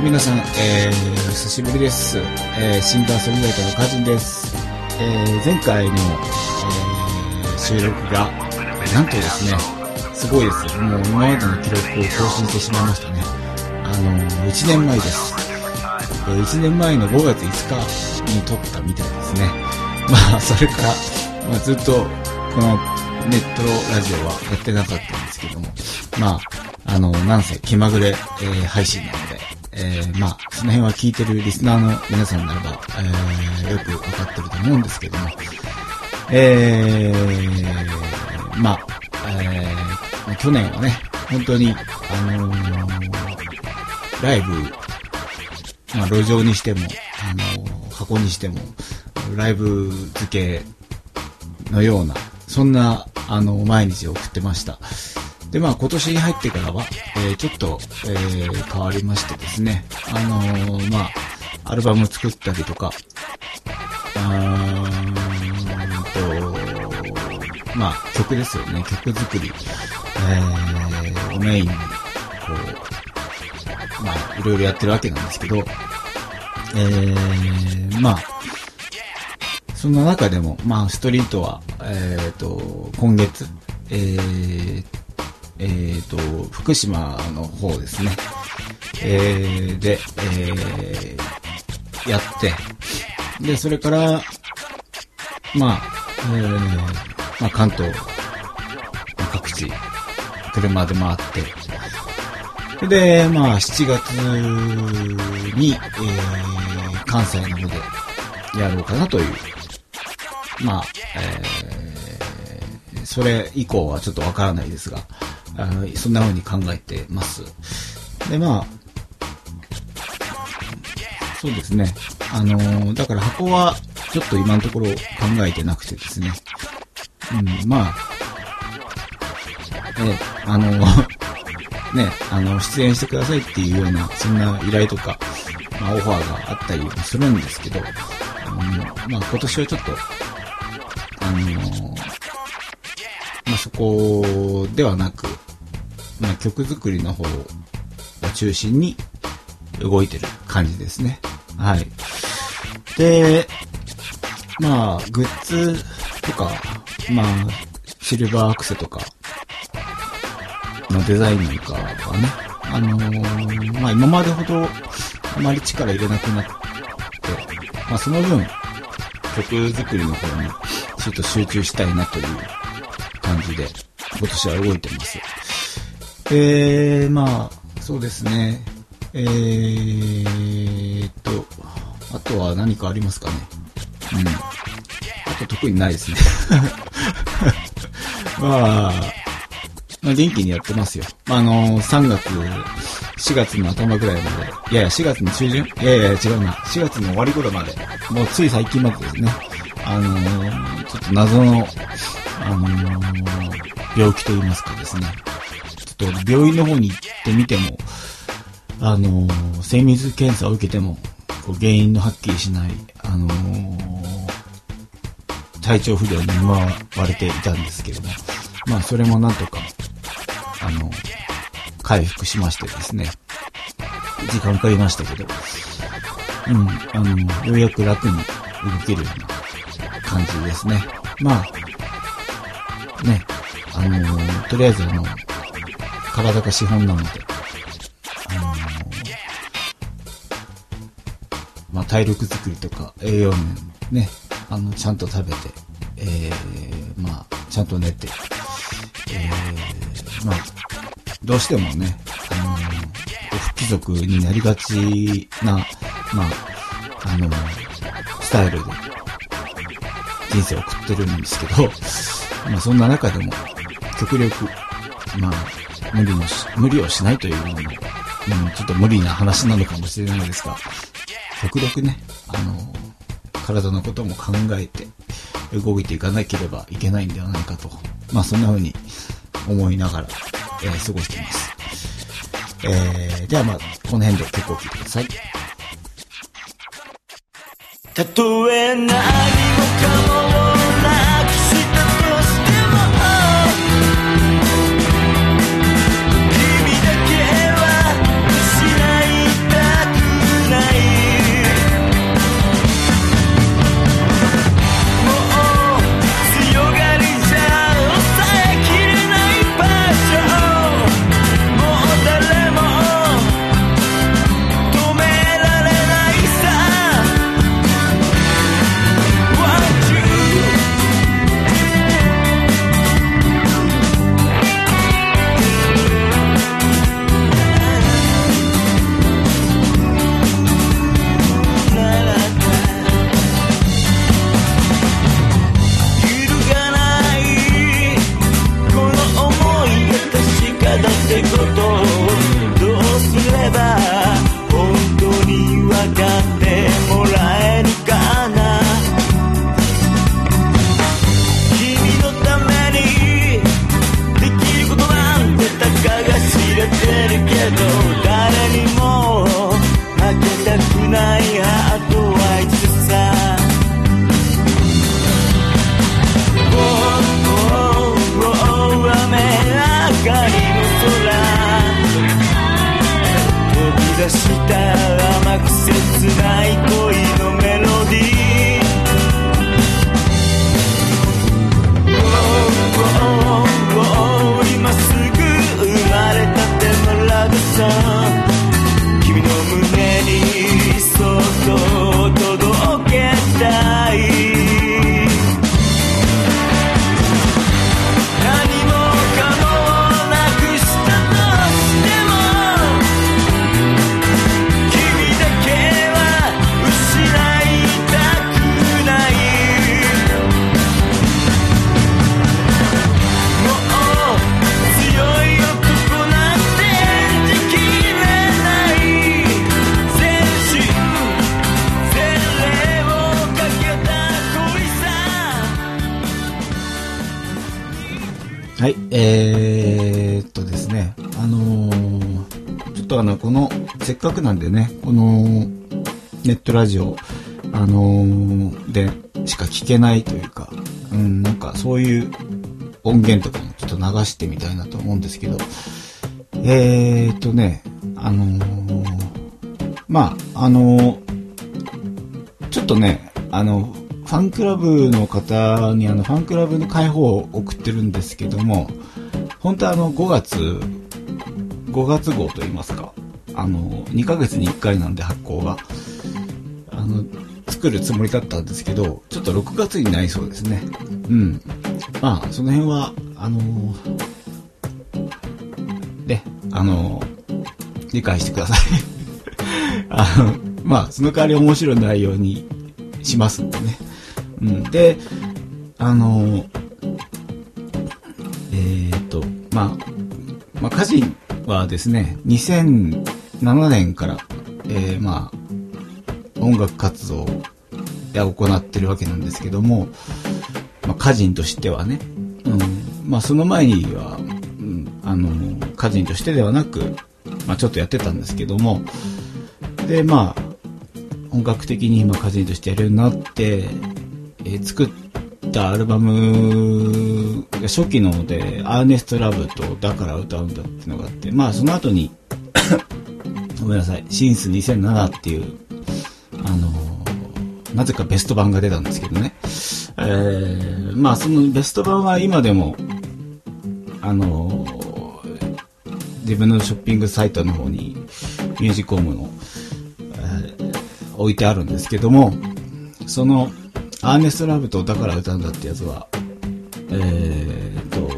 えーと、皆さん、えー、久しぶりです。えー、シンガーソングライターのカジンです。えー、前回の、えー、収録が、なんとですね、すごいです。もう今までの記録を更新してしまいましたね。あのー、1年前です。えー、1年前の5月5日に撮ったみたいですね。まあ、それから、まあ、ずっと、このネットラジオはやってなかったんですけども、まあ、あの、なんせ気まぐれ、えー配信なので、えーまあ、その辺は聞いてるリスナーの皆さんならば、えーよくわかってると思うんですけども、えーまあ、えー去年はね、本当に、あのーライブ、まあ、路上にしても、あのー箱にしても、ライブ付けのような、そんな、あの、毎日を送ってました。で、まあ、今年に入ってからは、えーちょっと、えー変わりましてですね、あのーまあ、アルバム作ったりとか、あーんと、まあ、曲ですよね、曲作り、えー、をメインに、こう、まあ、いろいろやってるわけなんですけど、えー、まあ、そんな中でも、まあ、ストリートは、えっ、と、今月、えー、えー、と、福島の方ですね。えー、で、えー、やって、で、それから、まあ、えー、まあ、関東、各地、車で回って、で、まあ、7月に、えー、関西の方でやろうかなという、まあ、えー、それ以降はちょっとわからないですが、あのそんな風に考えてます。で、まあ、そうですね。あのだから箱はちょっと今のところ考えてなくてですね。うん、まあ、え、あの ね、あの、出演してくださいっていうような、そんな依頼とか、まあ、オファーがあったりもするんですけど、あのまあ、今年はちょっと、あのまあ、そこではなく、まあ、曲作りの方を中心に動いてる感じですね。はい。で、まあ、グッズとか、まあ、シルバーアクセとか、のデザインなんかはね、あのーまあ今までほどあまり力入れなくなって、まあその分、曲作りの方にちょっと集中したいなという感じで、今年は動いてます。えー、まあ、そうですね。えーっと、あとは何かありますかね。うん。あと特にないですね。まあ、まあ、元気にやってますよ。まあ、あの3月、4月の頭ぐらいまで。いやいや、4月の中旬？いやいや、違うな。4月の終わり頃まで。もうつい最近までですね。あのーちょっと謎の、あのー病気と言いますかですね。と病院の方に行ってみても、あの精密検査を受けても、こう原因のはっきりしない、あの体調不良に見舞われていたんですけれども、まあそれもなんとか、あの、回復しましてですね、時間かかりましたけど、うん、あの、ようやく楽に動けるような感じですね。まあ、ね、あのとりあえずあの、体が資本なので、あのまあ、体力作りとか栄養面ね、あの、ちゃんと食べて、えー、まあ、ちゃんと寝て、えー、まあ、どうしてもね、あのこう不規則になりがちな、まあ、あのスタイルで人生を送ってるんですけど、まあそんな中でも、極力、まあ、無理のし、無理をしないというのも、うん、ちょっと無理な話なのかもしれないですが、極力ね、あの、体のことも考えて動いていかなければいけないんではないかと、まあそんな風に思いながら、えー過ごしています。えー、ではまあ、この辺で結構聞いてください。たとえ何はい、えー、っとですね、あのー、ちょっとあの、この、せっかくなんでね、この、ネットラジオ、あのー、で、しか聞けないというか、うん、なんかそういう音源とかもちょっと流してみたいなと思うんですけど、えーっとね、あのー、まあ、あの、ちょっとね、あの、ファンクラブの方にあの、ファンクラブの開放を送ってるんですけども、本当はあの、5月、5月号といいますか、あの、2ヶ月に1回なんで発行が、あの、作るつもりだったんですけど、ちょっと6月になりそうですね。うん。まあ、その辺は、あのね、あの理解してください。あの、まあ、その代わり面白い内容にしますんでね。うん。で、あの、えっ、と、まあ、まあ、歌人はですね、2007年から、えー、まあ、音楽活動で行ってるわけなんですけども、まあ、歌人としてはね、うん、まあ、その前には、うん、あの、歌人としてではなく、まあ、ちょっとやってたんですけども、で、まあ、本格的に今歌人としてやるようになって、え作ったアルバムが初期ので、アーネストラブとだから歌うんだっていうのがあって、まあその後に、ごめんなさい、シンス2007っていう、あのなぜかベスト版が出たんですけどね。えー、まあそのベスト版は今でも、あの自分のショッピングサイトの方にミュージコムの、えー置いてあるんですけども、その、アーネストラブとだから歌うんだってやつは、えーと、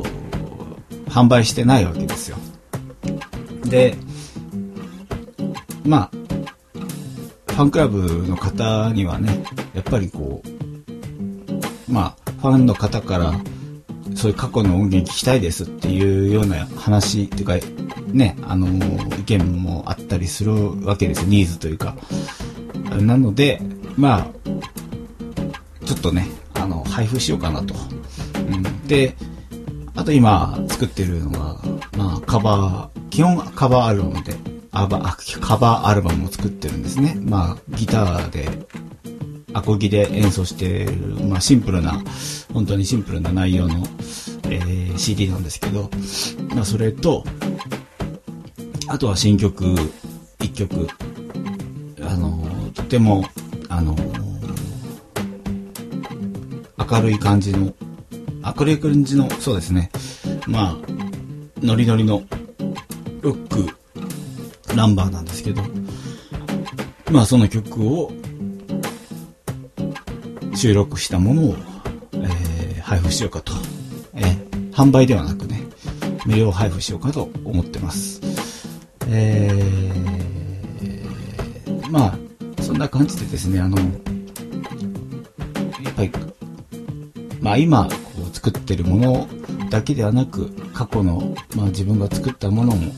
販売してないわけですよ。で、まあ、ファンクラブの方にはね、やっぱりこう、まあ、ファンの方から、そういう過去の音源聞きたいですっていうような話っていうか、ね、あの、意見もあったりするわけですよ、ニーズというか。なので、まあ、ちょっとね、あの、配布しようかなと。うん、で、あと今作ってるのが、まあ、カバー、基本カバーアルバムで、アバカバーアルバムを作ってるんですね。まあ、ギターで、アコギで演奏してる、まあ、シンプルな、本当にシンプルな内容の、えー CD なんですけど、まあ、それと、あとは新曲、一曲、あの、とても、あの、明るい感じの、明るい感じの、そうですね。まあ、ノリノリの、ロック、ナンバーなんですけど、まあその曲を、収録したものを、えー配布しようかと。えー販売ではなくね、無料配布しようかと思ってます。えー、まあ、そんな感じでですね、あの、やっぱり、まあ今、こう作ってるものだけではなく、過去の、まあ自分が作ったものも、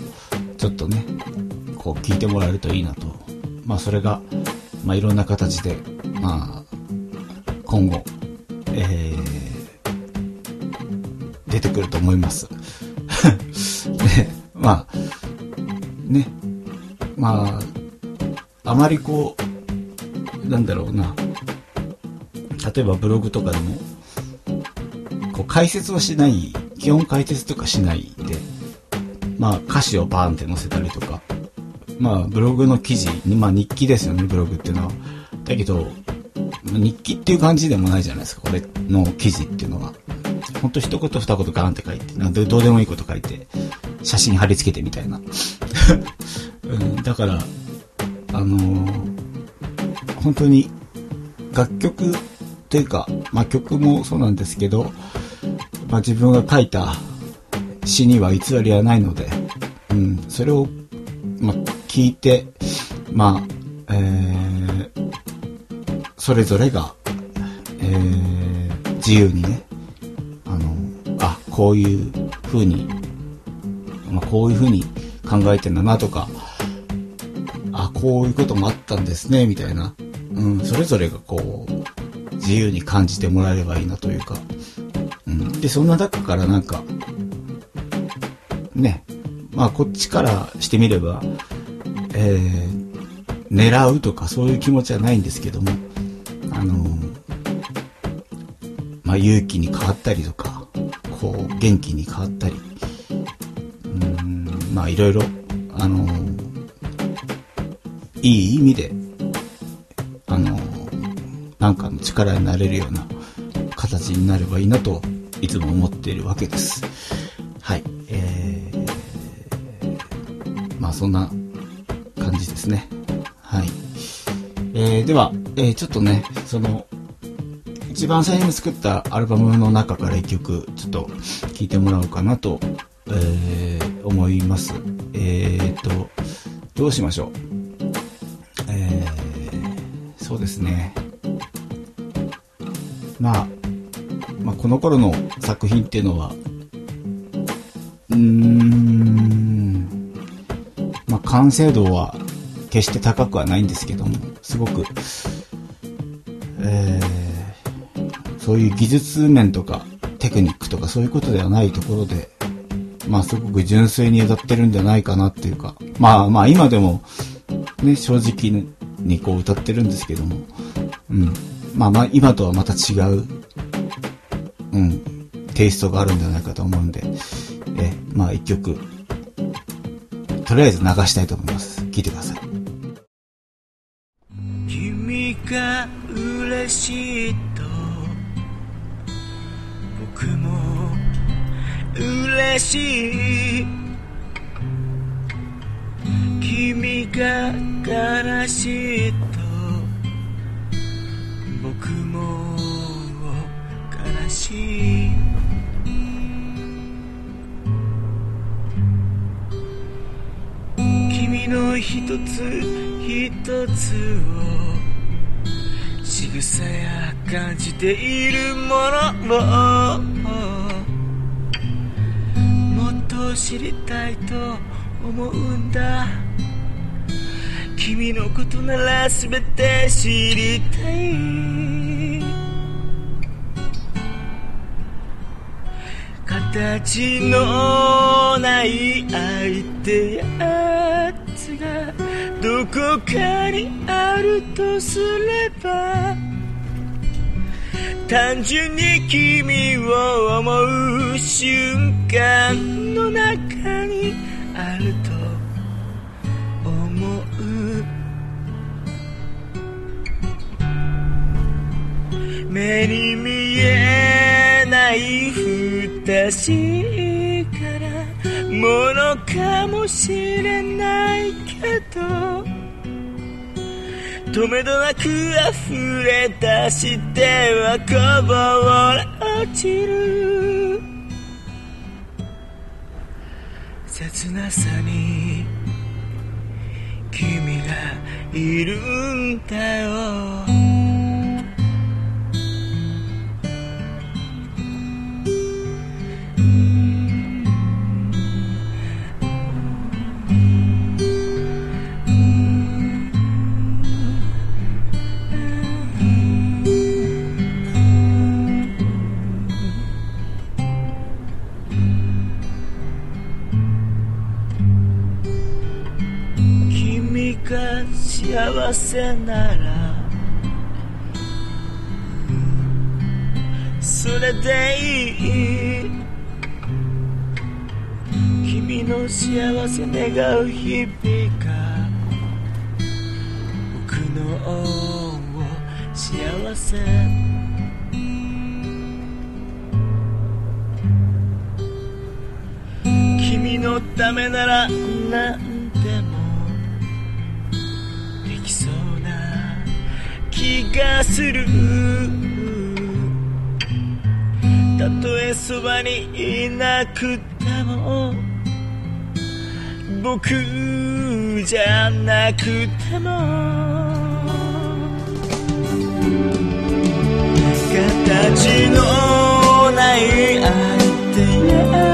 ちょっとね、こう聞いてもらえるといいなと。まあそれが、まあいろんな形で、まあ、今後、えー、出てくると思います。ね、まあ、ね、まあ、あまりこう、なんだろうな、例えばブログとかでも、解説はしない、基本解説とかしないで、まあ歌詞をバーンって載せたりとか、まあ、ブログの記事、まあ日記ですよね、ブログっていうのは。だけど、日記っていう感じでもないじゃないですか、これの記事っていうのは。ほんと一言二言ガーンって書いて、なんでどうでもいいこと書いて、写真貼り付けてみたいな。うん、だから、あのー、本当に楽曲というか、まあ曲もそうなんですけど、まあ自分が書いた詩には偽りはないので、うん、それを、まあ聞いて、まあ、えー、それぞれが、えー、自由にね、あの、あ、こういう風に、まあこういう風に考えてんだなとか、あ、こういうこともあったんですね、みたいな。うん、それぞれがこう、自由に感じてもらえればいいなというか。で、そんな中からなんか、ね、まあこっちからしてみれば、えー、狙うとかそういう気持ちはないんですけども、あのまあ勇気に変わったりとか、こう元気に変わったり、うん、まあいろいろ、あのいい意味で、あのなんかの力になれるような形になればいいなといつも思っているわけです。はい。えー、まあそんな感じですね。はい。えー、では、えー、ちょっとね、その、一番最初に作ったアルバムの中から一曲、ちょっと聴いてもらおうかなと、えー、思います。えーと、どうしましょう？えー、そうですね。まあ、この頃の作品っていうのは、うーん、まあ、完成度は決して高くはないんですけども、すごく、えー、そういう技術面とかテクニックとかそういうことではないところで、まあすごく純粋に歌ってるんじゃないかなっていうか、まあまあ今でもね、正直にこう歌ってるんですけども、うん。まあまあ今とはまた違う、うん、テイストがあるんじゃないかと思うんで、え、まあ一曲、とりあえず流したいと思います。聴いてください。君が嬉しいと僕も嬉しい君が悲しいとしい。君の一つ一つを仕草や感じているものをもっと知りたいと思うんだ。君のことなら全て知りたい。形のない相手やつがどこかにあるとすれば単純に君を思う瞬間の中にあると思う目に見えない不確かなものかもしれないけど止めどなく溢れ出してはこぼれ落ちる。切なさに君がいるんだよ。幸せならそれでいい君の幸せ願う日々が僕の幸せ君のためなら何気がする。たとえそばにいなくても僕じゃなくても形のない相手や。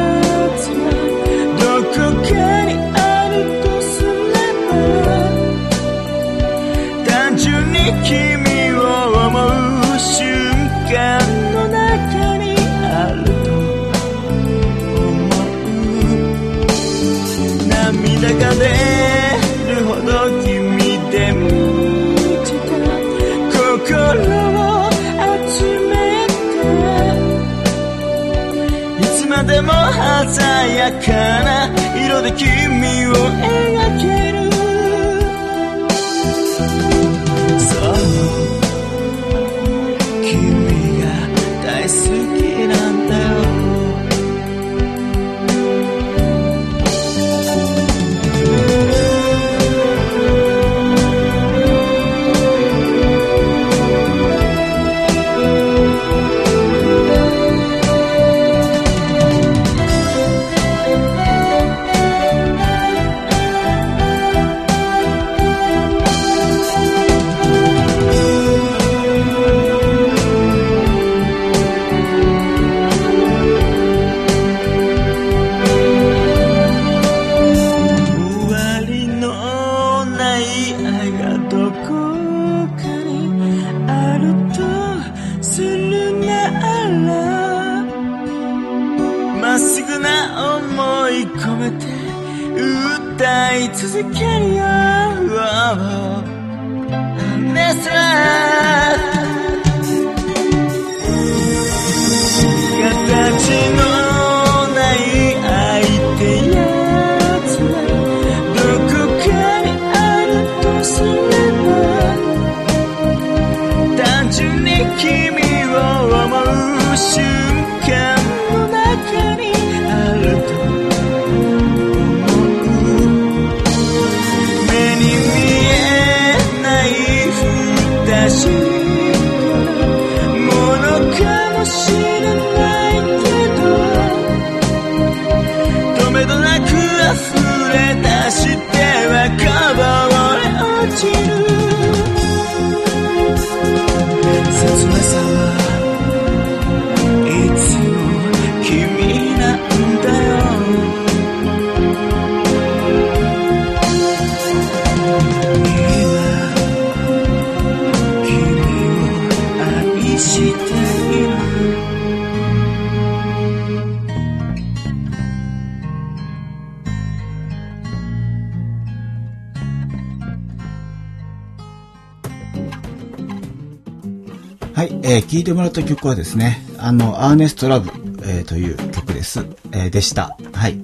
い、えー、聴いてもらった曲はですね、あの、アーネストラブ、えーという曲です。えーでした。はい。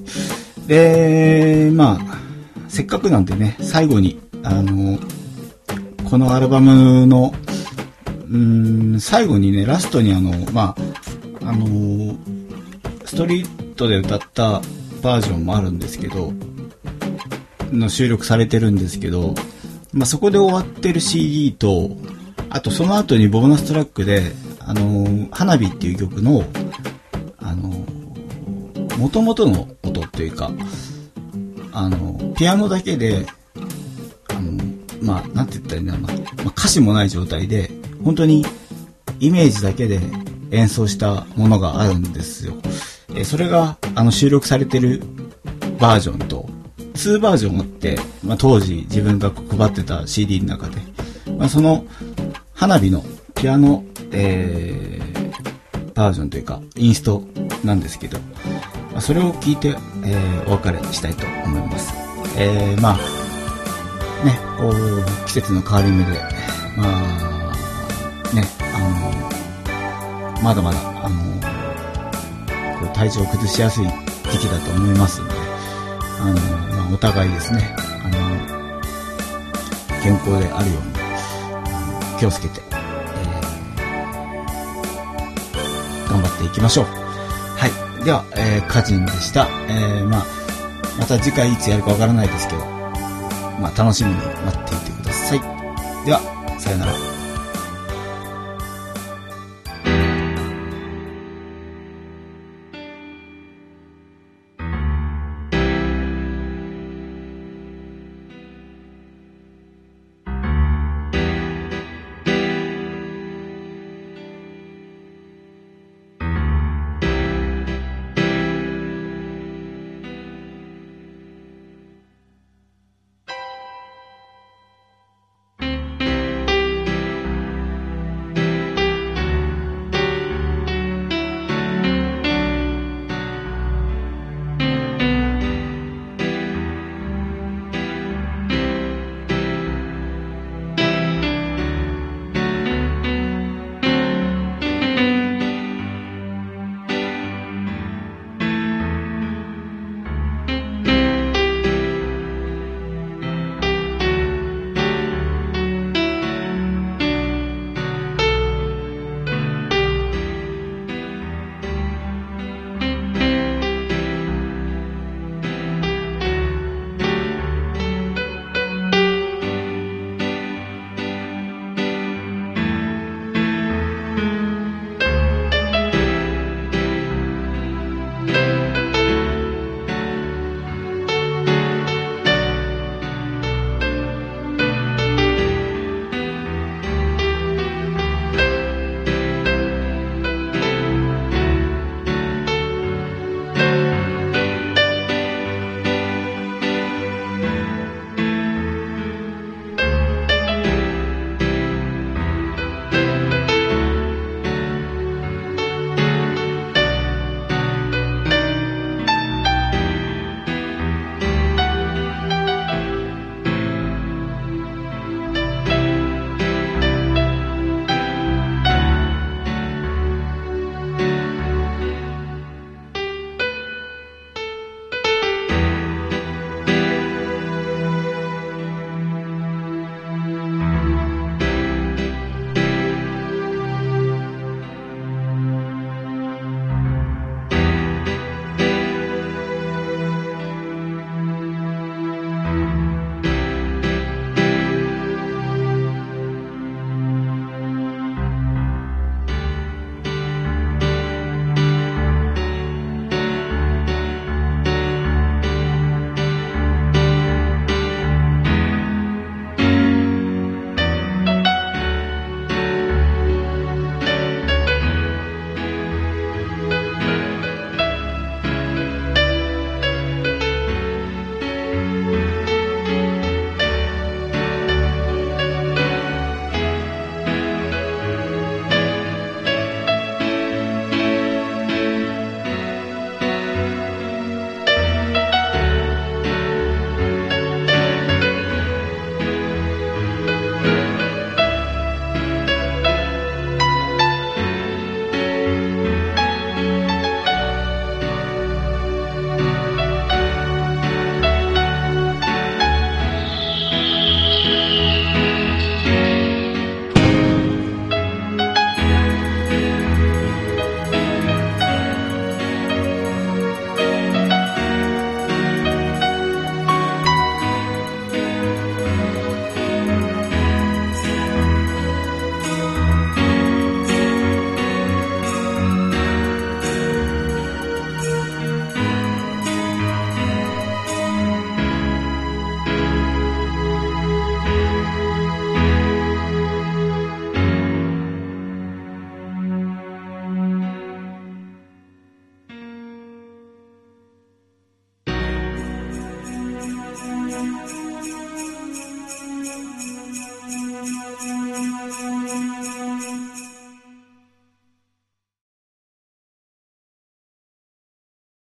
で、まあ、せっかくなんでね、最後に、あの、このアルバムの、うん、最後にね、ラストにあの、まあ、あの、ストリートで歌ったバージョンもあるんですけど、の収録されてるんですけど、まあ、そこで終わってる CD と、あとその後にボーナストラックで、あの花火っていう曲の、あの、元々の音っていうか、あのピアノだけで、あのまあ、なんて言ったらいいんだろうな、まあ、歌詞もない状態で、本当にイメージだけで演奏したものがあるんですよ。えそれが、あの、収録されてるバージョンと、2バージョンあって、まあ、当時自分が配ってた CD の中で、まあ、その花火のピアノ、えー、バージョンというか、インストなんですけど、ま、それを聞いて、えー、お別れしたいと思います。えー、まあ、ね、こう、季節の変わり目で、まあ、ね、あの、まだまだ、あの、体調を崩しやすい時期だと思いますんで、あの、まあ、お互いですね、あの、健康であるように、気をつけて、っていきましょう。はい。では、えー、カジンでした。えー、まあ、また次回いつやるかわからないですけど、まあ、楽しみに待っていてください。では、さよなら。「